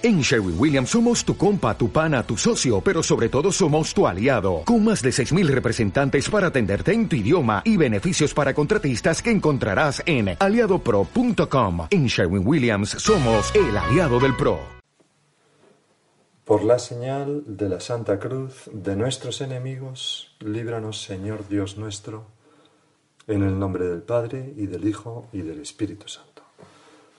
En Sherwin Williams somos tu compa, tu pana, tu socio, pero sobre todo somos tu aliado, con más de 6.000 representantes para atenderte en tu idioma y beneficios para contratistas que encontrarás en aliadopro.com. En Sherwin Williams somos el aliado del PRO. Por la señal de la Santa Cruz de nuestros enemigos, líbranos Señor Dios nuestro, en el nombre del Padre y del Hijo y del Espíritu Santo.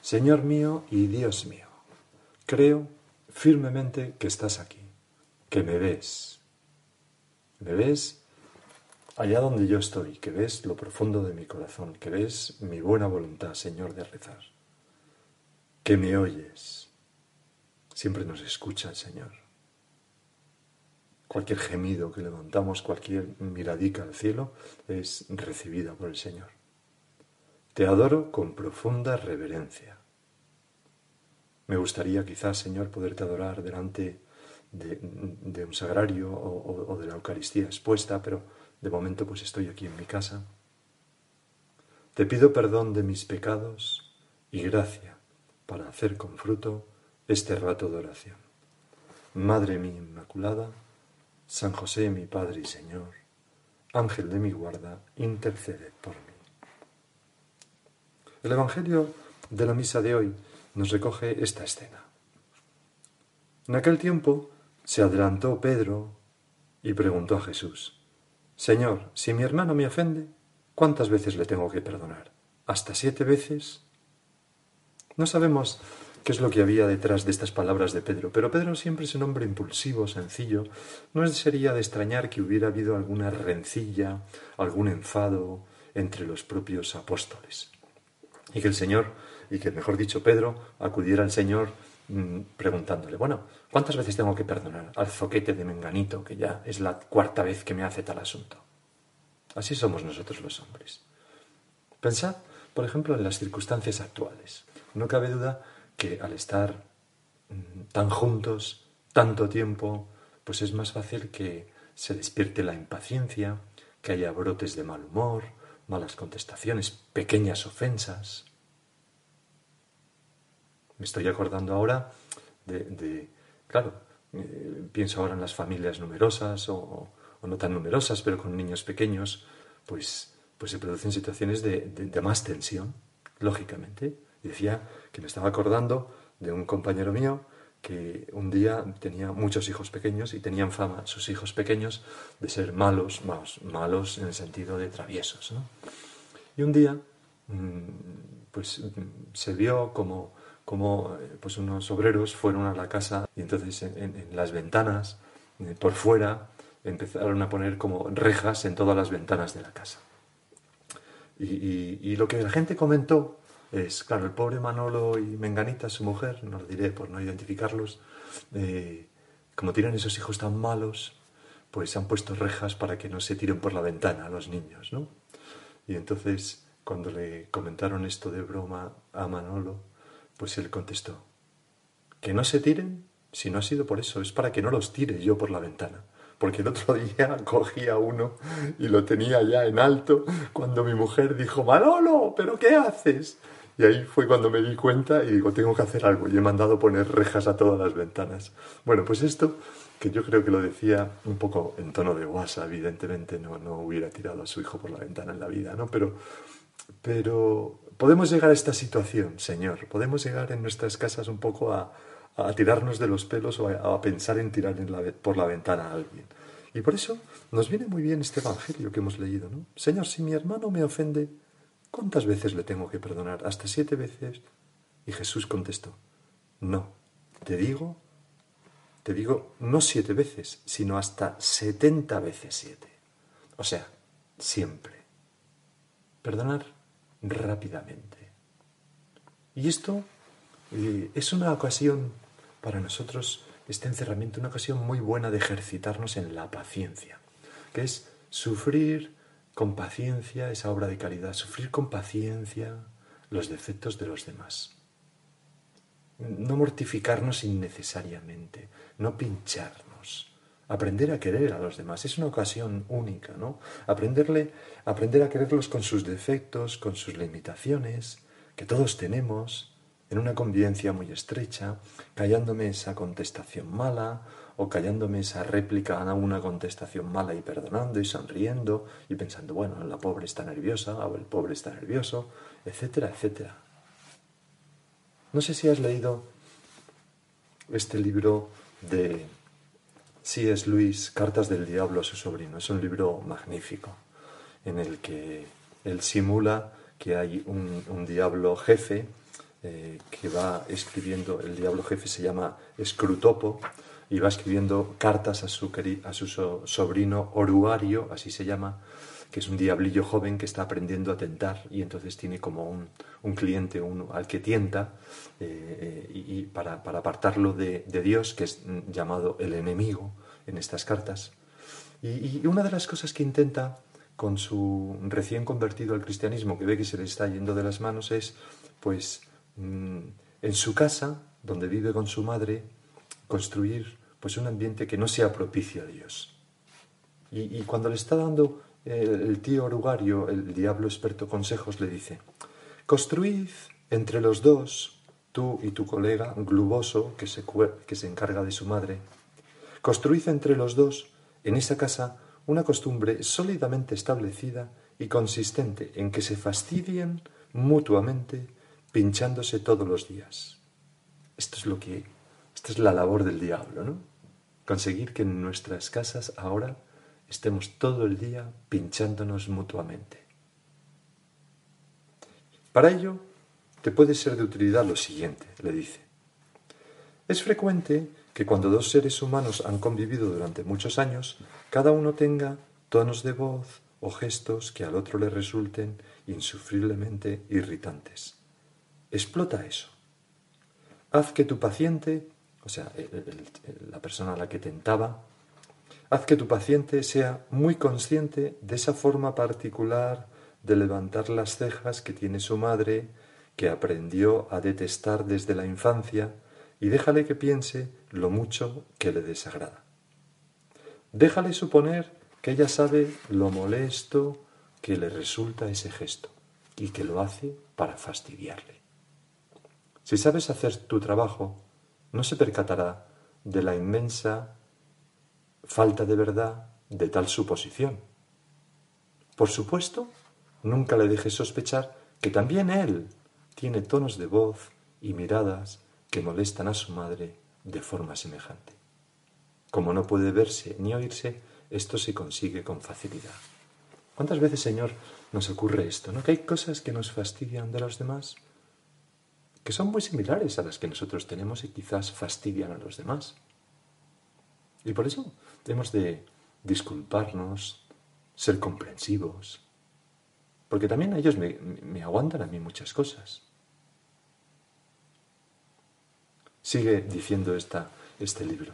Señor mío y Dios mío Creo firmemente que estás aquí, que me ves. Me ves allá donde yo estoy, que ves lo profundo de mi corazón, que ves mi buena voluntad, Señor, de rezar. Que me oyes. Siempre nos escucha el Señor. Cualquier gemido que levantamos, cualquier miradica al cielo, es recibida por el Señor. Te adoro con profunda reverencia. Me gustaría quizás, Señor, poderte adorar delante de, un sagrario o, de la Eucaristía expuesta, pero de momento pues estoy aquí en mi casa. Te pido perdón de mis pecados y gracia para hacer con fruto este rato de oración. Madre mía Inmaculada, San José mi Padre y Señor, Ángel de mi guarda, intercede por mí. El Evangelio de la misa de hoy nos recoge esta escena. En aquel tiempo se adelantó Pedro y preguntó a Jesús, Señor, si mi hermano me ofende, ¿cuántas veces le tengo que perdonar? ¿Hasta siete veces? No sabemos qué es lo que había detrás de estas palabras de Pedro, pero Pedro siempre es un hombre impulsivo, sencillo. No sería de extrañar que hubiera habido alguna rencilla, algún enfado entre los propios apóstoles. Y que el Señor y que, mejor dicho, Pedro acudiera al Señor mm, preguntándole, bueno, ¿cuántas veces tengo que perdonar al zoquete de Menganito, que ya es la cuarta vez que me hace tal asunto? Así somos nosotros los hombres. Pensad, por ejemplo, en las circunstancias actuales. No cabe duda que al estar mm, tan juntos, tanto tiempo, pues es más fácil que se despierte la impaciencia, que haya brotes de mal humor, malas contestaciones, pequeñas ofensas. Me estoy acordando ahora de, claro, eh, pienso ahora en las familias numerosas o, no tan numerosas, pero con niños pequeños, pues, pues se producen situaciones de, más tensión, lógicamente. Decía que me estaba acordando de un compañero mío que un día tenía muchos hijos pequeños y tenían fama sus hijos pequeños de ser malos, malos, malos en el sentido de traviesos. Y un día, mm, pues se vio como como eh, pues unos obreros fueron a la casa y entonces en, las ventanas, eh, por fuera, empezaron a poner como rejas en todas las ventanas de la casa. Y, lo que la gente comentó es, claro, el pobre Manolo y Menganita, su mujer, no lo diré por no identificarlos, eh, como tienen esos hijos tan malos, pues han puesto rejas para que no se tiren por la ventana a los niños, ¿no? Y entonces, cuando le comentaron esto de broma a Manolo, pues él contestó, que no se tiren, si no ha sido por eso, es para que no los tire yo por la ventana. Porque el otro día cogía uno y lo tenía ya en alto cuando mi mujer dijo, Manolo, ¿pero qué haces? Y ahí fue cuando me di cuenta y digo, tengo que hacer algo. Y he mandado poner rejas a todas las ventanas. Bueno, pues esto, que yo creo que lo decía un poco en tono de guasa, evidentemente no, no hubiera tirado a su hijo por la ventana en la vida, ¿no? Pero, pero podemos llegar a esta situación, Señor. Podemos llegar en nuestras casas un poco a, tirarnos de los pelos o a, pensar en tirar por la ventana a alguien. Y por eso nos viene muy bien este Evangelio que hemos leído, ¿no? Señor, si mi hermano me ofende, ¿cuántas veces le tengo que perdonar? ¿Hasta siete veces? Y Jesús contestó, no, te digo, te digo no siete veces, sino hasta setenta veces siete. O sea, siempre. Perdonar rápidamente. Y esto eh, es una ocasión para nosotros, este encerramiento, una ocasión muy buena de ejercitarnos en la paciencia, que es sufrir con paciencia esa obra de caridad, sufrir con paciencia los defectos de los demás. No mortificarnos innecesariamente, no pincharnos, aprender a querer a los demás. Es una ocasión única, ¿no? Aprenderle, aprender a quererlos con sus defectos, con sus limitaciones, que todos tenemos, en una convivencia muy estrecha, callándome esa contestación mala o callándome esa réplica a una contestación mala y perdonando y sonriendo y pensando, bueno, la pobre está nerviosa o el pobre está nervioso, etcétera, etcétera. No sé si has leído este libro de C.S. Luis, Cartas del Diablo a su sobrino. Es un libro magnífico en el que él simula que hay un, diablo jefe eh, que va escribiendo, el diablo jefe se llama Scrutopo, y va escribiendo cartas a su, a su sobrino Oruario, así se llama, que es un diablillo joven que está aprendiendo a tentar y entonces tiene como un, cliente al que tienta eh, y, para, apartarlo de, Dios, que es llamado el enemigo en estas cartas. Y, una de las cosas que intenta con su recién convertido al cristianismo, que ve que se le está yendo de las manos, es, pues, mm, en su casa, donde vive con su madre, construir pues un ambiente que no sea propicio a Dios. Y cuando le está dando el, tío orugario, el diablo experto consejos, le dice, construid entre los dos, tú y tu colega gluboso, que se, que se encarga de su madre, construid entre los dos, en esa casa, una costumbre sólidamente establecida y consistente en que se fastidien mutuamente pinchándose todos los días. Esto es lo que, esta es la labor del diablo, ¿no? Conseguir que en nuestras casas ahora estemos todo el día pinchándonos mutuamente. Para ello, te puede ser de utilidad lo siguiente, le dice. Es frecuente que cuando dos seres humanos han convivido durante muchos años, cada uno tenga tonos de voz o gestos que al otro le resulten insufriblemente irritantes. Explota eso. Haz que tu paciente, o sea, la persona a la que tentaba, Haz que tu paciente sea muy consciente de esa forma particular de levantar las cejas que tiene su madre, que aprendió a detestar desde la infancia, y déjale que piense lo mucho que le desagrada. Déjale suponer que ella sabe lo molesto que le resulta ese gesto y que lo hace para fastidiarle. Si sabes hacer tu trabajo, no se percatará de la inmensa falta de verdad de tal suposición. Por supuesto, nunca le dejes sospechar que también él tiene tonos de voz y miradas que molestan a su madre de forma semejante. Como no puede verse ni oírse, esto se consigue con facilidad. ¿Cuántas veces, Señor, nos ocurre esto? ¿No? Que hay cosas que nos fastidian de los demás, que son muy similares a las que nosotros tenemos y quizás fastidian a los demás. Y por eso Hemos de disculparnos, ser comprensivos, porque también ellos me, aguantan a mí muchas cosas. Sigue diciendo esta, este libro.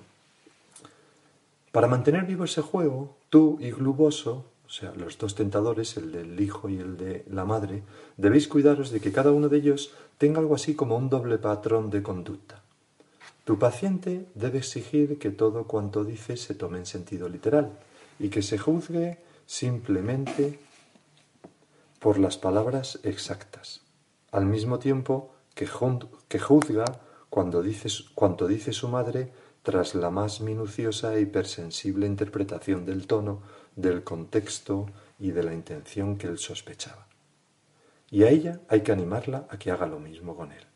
Para mantener vivo ese juego, tú y Gluboso, o sea, los dos tentadores, el del hijo y el de la madre, debéis cuidaros de que cada uno de ellos tenga algo así como un doble patrón de conducta. Tu paciente debe exigir que todo cuanto dice se tome en sentido literal y que se juzgue simplemente por las palabras exactas, al mismo tiempo que, juzga cuando dice, cuanto dice su madre tras la más minuciosa e hipersensible interpretación del tono, del contexto y de la intención que él sospechaba. Y a ella hay que animarla a que haga lo mismo con él.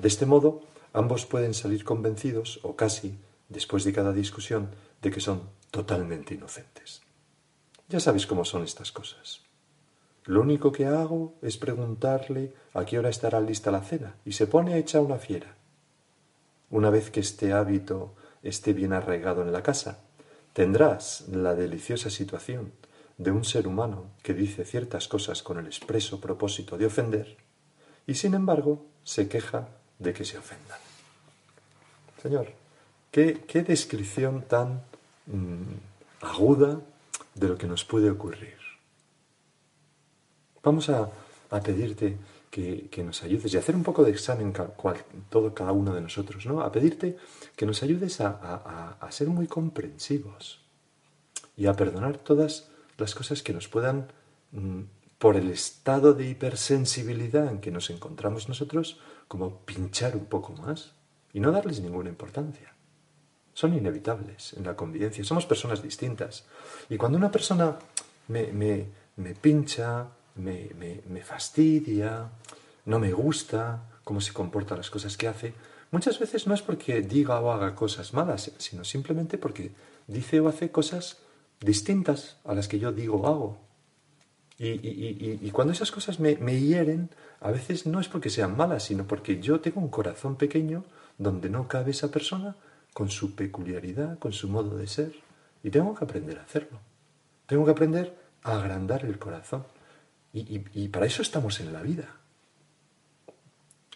De este modo, ambos pueden salir convencidos, o casi, después de cada discusión, de que son totalmente inocentes. Ya sabéis cómo son estas cosas. Lo único que hago es preguntarle a qué hora estará lista la cena, y se pone hecha una fiera. Una vez que este hábito esté bien arraigado en la casa, tendrás la deliciosa situación de un ser humano que dice ciertas cosas con el expreso propósito de ofender, y sin embargo se queja de que se ofendan. Señor, qué, descripción tan mm, aguda de lo que nos puede ocurrir. Vamos a, pedirte que, nos ayudes y hacer un poco de examen todo cada uno de nosotros, ¿no? A pedirte que nos ayudes a, a ser muy comprensivos y a perdonar todas las cosas que nos puedan, mm, por el estado de hipersensibilidad en que nos encontramos nosotros, como pinchar un poco más y no darles ninguna importancia. Son inevitables en la convivencia, somos personas distintas. Y cuando una persona me, me, me pincha, me, me, fastidia, no me gusta cómo se comporta las cosas que hace, muchas veces no es porque diga o haga cosas malas, sino simplemente porque dice o hace cosas distintas a las que yo digo o hago. Y, cuando esas cosas me, me, hieren, a veces no es porque sean malas, sino porque yo tengo un corazón pequeño donde no cabe esa persona con su peculiaridad, con su modo de ser. Y tengo que aprender a hacerlo. Tengo que aprender a agrandar el corazón. Y, para eso estamos en la vida.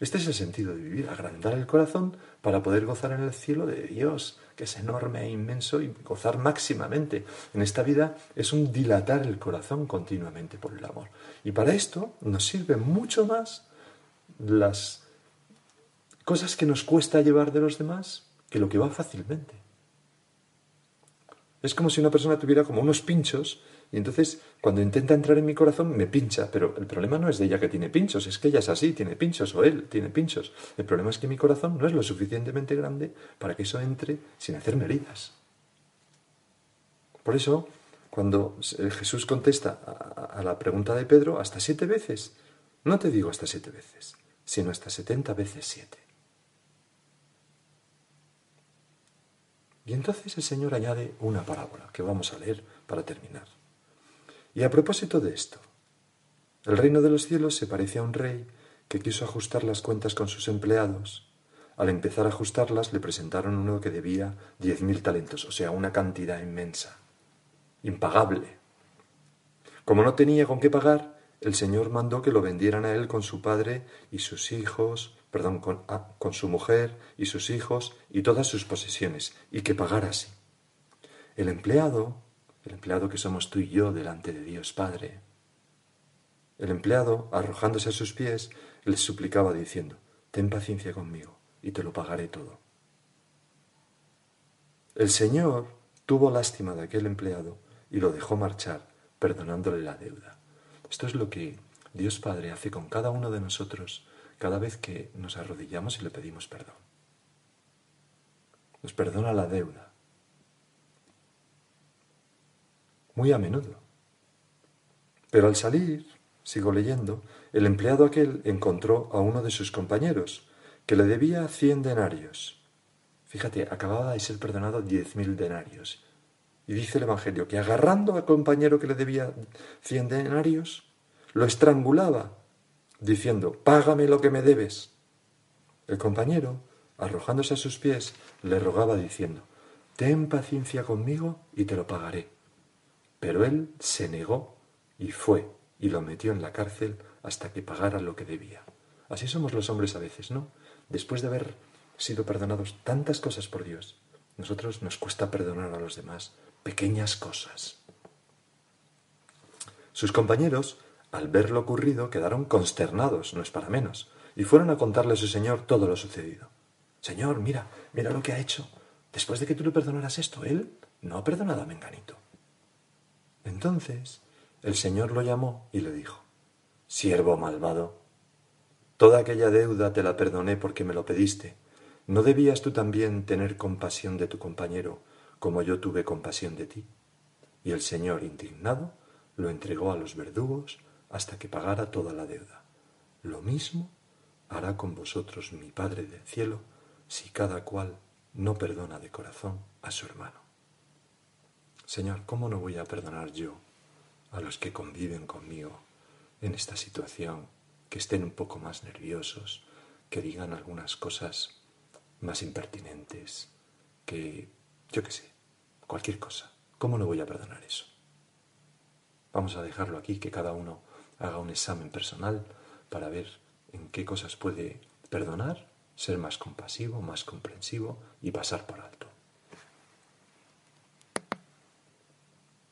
Este es el sentido de vivir, agrandar el corazón para poder gozar en el cielo de Dios, que es enorme e inmenso, y gozar máximamente. En esta vida es un dilatar el corazón continuamente por el amor. Y para esto nos sirven mucho más las cosas que nos cuesta llevar de los demás que lo que va fácilmente. Es como si una persona tuviera como unos pinchos y entonces, cuando intenta entrar en mi corazón, me pincha. Pero el problema no es de ella que tiene pinchos, es que ella es así, tiene pinchos, o él tiene pinchos. El problema es que mi corazón no es lo suficientemente grande para que eso entre sin hacerme heridas. Por eso, cuando Jesús contesta a la pregunta de Pedro, hasta siete veces, no te digo hasta siete veces, sino hasta setenta veces siete. Y entonces el Señor añade una parábola que vamos a leer para terminar. Y a propósito de esto, el reino de los cielos se parece a un rey que quiso ajustar las cuentas con sus empleados. Al empezar a ajustarlas le presentaron uno que debía diez mil talentos, o sea, una cantidad inmensa, impagable. Como no tenía con qué pagar, el Señor mandó que lo vendieran a él con su padre y sus hijos, perdón, con, ah, con su mujer y sus hijos y todas sus posesiones, y que pagara así. El empleado el empleado que somos tú y yo delante de Dios Padre. El empleado, arrojándose a sus pies, le suplicaba diciendo, Ten paciencia conmigo y te lo pagaré todo. El Señor tuvo lástima de aquel empleado y lo dejó marchar, perdonándole la deuda. Esto es lo que Dios Padre hace con cada uno de nosotros cada vez que nos arrodillamos y le pedimos perdón. Nos perdona la deuda muy a menudo. Pero al salir, sigo leyendo, el empleado aquel encontró a uno de sus compañeros, que le debía cien denarios. Fíjate, acababa de ser perdonado diez mil denarios. Y dice el Evangelio que agarrando al compañero que le debía cien denarios, lo estrangulaba, diciendo, Págame lo que me debes. El compañero, arrojándose a sus pies, le rogaba diciendo, Ten paciencia conmigo y te lo pagaré. Pero él se negó y fue y lo metió en la cárcel hasta que pagara lo que debía. Así somos los hombres a veces, ¿no? Después de haber sido perdonados tantas cosas por Dios, nosotros nos cuesta perdonar a los demás pequeñas cosas. Sus compañeros, al ver lo ocurrido, quedaron consternados, no es para menos, y fueron a contarle a su señor todo lo sucedido. Señor, mira, mira lo que ha hecho. Después de que tú le perdonaras esto, él no ha perdonado a Menganito. Entonces el Señor lo llamó y le dijo, Siervo malvado, toda aquella deuda te la perdoné porque me lo pediste. ¿No debías tú también tener compasión de tu compañero como yo tuve compasión de ti? Y el Señor, indignado, lo entregó a los verdugos hasta que pagara toda la deuda. Lo mismo hará con vosotros mi Padre del cielo si cada cual no perdona de corazón a su hermano. Señor, ¿cómo no voy a perdonar yo a los que conviven conmigo en esta situación, que estén un poco más nerviosos, que digan algunas cosas más impertinentes, que, yo qué sé, cualquier cosa? ¿Cómo no voy a perdonar eso? Vamos a dejarlo aquí, que cada uno haga un examen personal para ver en qué cosas puede perdonar, ser más compasivo, más comprensivo y pasar por alto.